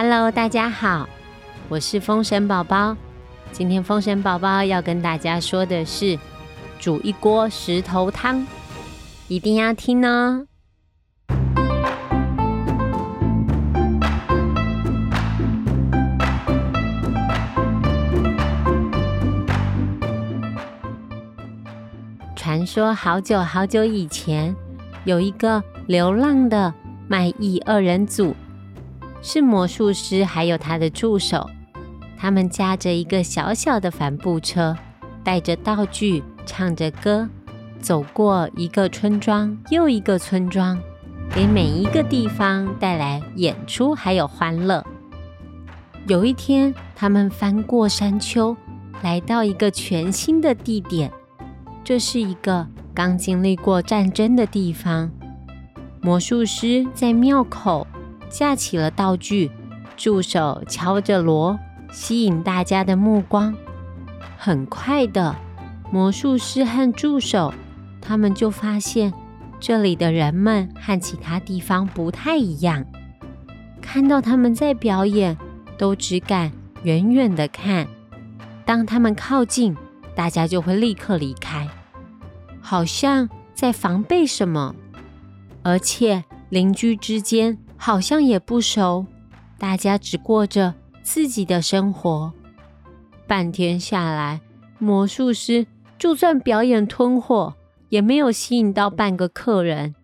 Hello，大家好，我是风神宝宝。今天风神宝宝要跟大家说的是煮一锅石头汤，一定要听哦。传说好久好久以前，有一个流浪的卖艺二人组，是魔术师还有他的助手。他们驾着一个小小的帆布车，带着道具，唱着歌，走过一个村庄又一个村庄，给每一个地方带来演出还有欢乐。有一天，他们翻过山丘，来到一个全新的地点。这是一个刚经历过战争的地方。魔术师在庙口架起了道具，助手敲着锣，吸引大家的目光。很快的，魔术师和助手他们就发现这里的人们和其他地方不太一样。看到他们在表演，都只敢远远的看。当他们靠近，大家就会立刻离开。好像在防备什么，而且邻居之间好像也不熟，大家只过着自己的生活。半天下来，魔术师就算表演吞火，也没有吸引到半个客人，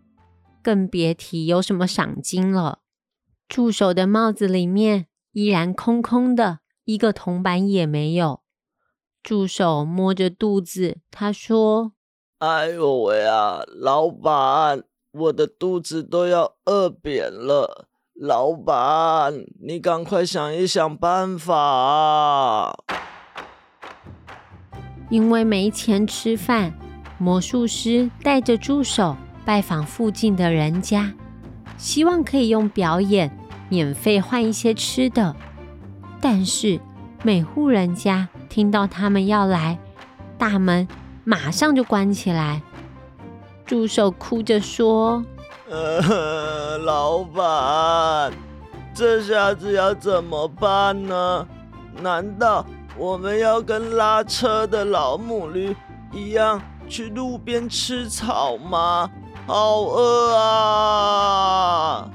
更别提有什么赏金了。助手的帽子里面依然空空的，一个铜板也没有。助手摸着肚子，他说。哎呦喂啊，老板，我的肚子都要饿扁了。老板，你赶快想一想办法。因为没钱吃饭，魔术师带着助手拜访附近的人家，希望可以用表演免费换一些吃的。但是每户人家听到他们要来，大门。马上就关起来。助手哭着说：“呃，老板，这下子要怎么办呢？难道我们要跟拉车的老母驴一样去路边吃草吗？好饿啊！”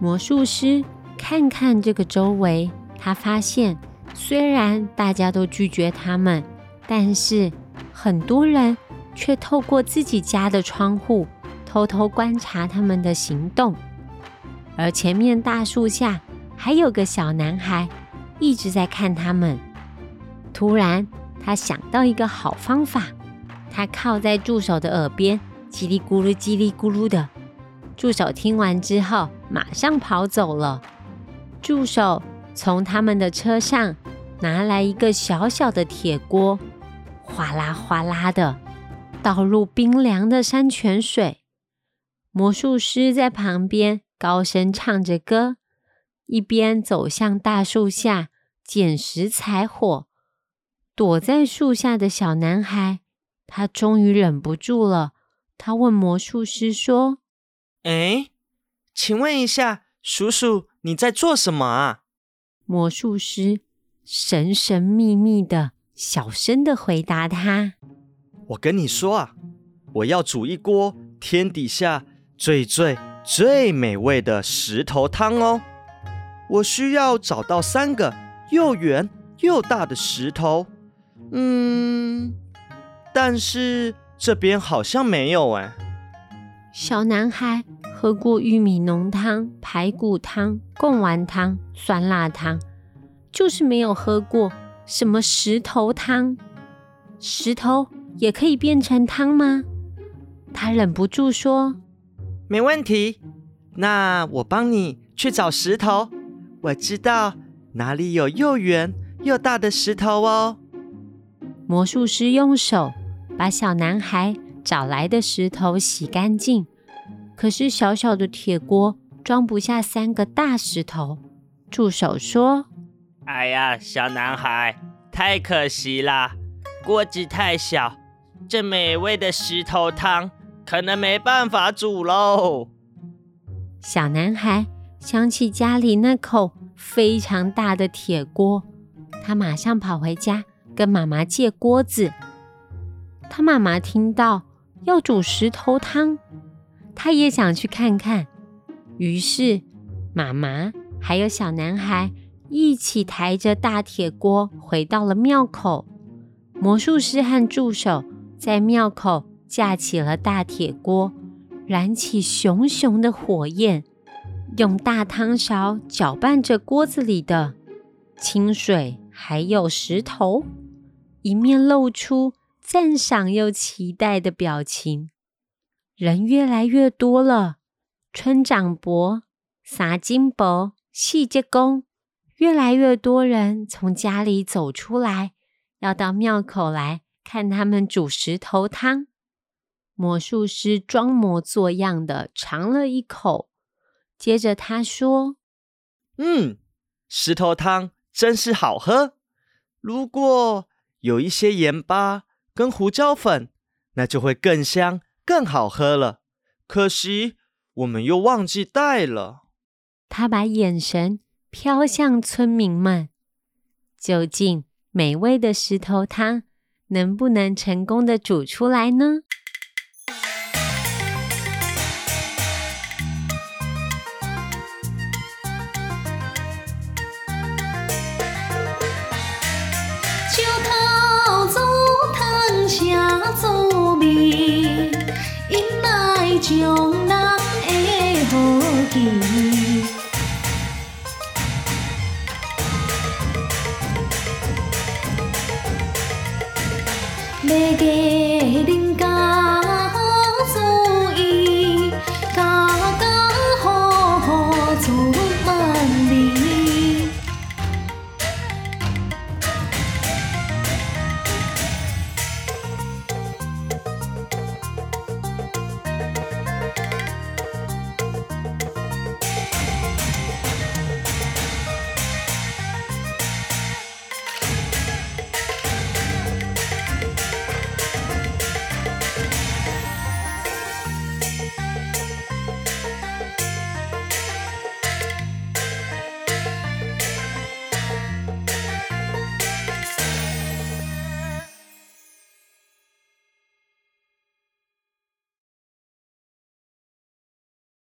魔术师看看这个周围，他发现虽然大家都拒绝他们，但是。很多人却透过自己家的窗户偷偷观察他们的行动，而前面大树下还有个小男孩一直在看他们。突然，他想到一个好方法，他靠在助手的耳边，叽里咕噜、叽里咕噜的。助手听完之后，马上跑走了。助手从他们的车上拿来一个小小的铁锅。哗啦哗啦的倒入冰凉的山泉水，魔术师在旁边高声唱着歌，一边走向大树下捡拾柴火。躲在树下的小男孩，他终于忍不住了，他问魔术师说：“哎，请问一下，叔叔你在做什么啊？”魔术师神神秘秘的。小声的回答他：“我跟你说啊，我要煮一锅天底下最最最美味的石头汤哦。我需要找到三个又圆又大的石头。嗯，但是这边好像没有哎。”小男孩喝过玉米浓汤、排骨汤、贡丸汤、酸辣汤，就是没有喝过。什么石头汤？石头也可以变成汤吗？他忍不住说：“没问题，那我帮你去找石头。我知道哪里有又圆又大的石头哦。”魔术师用手把小男孩找来的石头洗干净，可是小小的铁锅装不下三个大石头。助手说。哎呀，小男孩，太可惜啦！锅子太小，这美味的石头汤可能没办法煮喽。小男孩想起家里那口非常大的铁锅，他马上跑回家跟妈妈借锅子。他妈妈听到要煮石头汤，他也想去看看。于是妈妈还有小男孩一起抬着大铁锅回到了庙口。魔术师和助手在庙口架起了大铁锅，燃起熊熊的火焰。用大汤勺搅拌着锅子里的清水，还有石头，一面露出赞赏又期待的表情。人越来越多了，村长伯、撒金伯、细节工，越来越多人从家里走出来，要到庙口来看他们煮石头汤。魔术师装模作样的尝了一口。接着他说：“嗯，石头汤真是好喝。如果有一些盐巴跟胡椒粉，那就会更香、更好喝了。可惜我们又忘记带了。”他把眼神飘向村民们，究竟美味的石头汤能不能成功的煮出来呢？秋头做汤，下做面，引来众人的好奇。记，要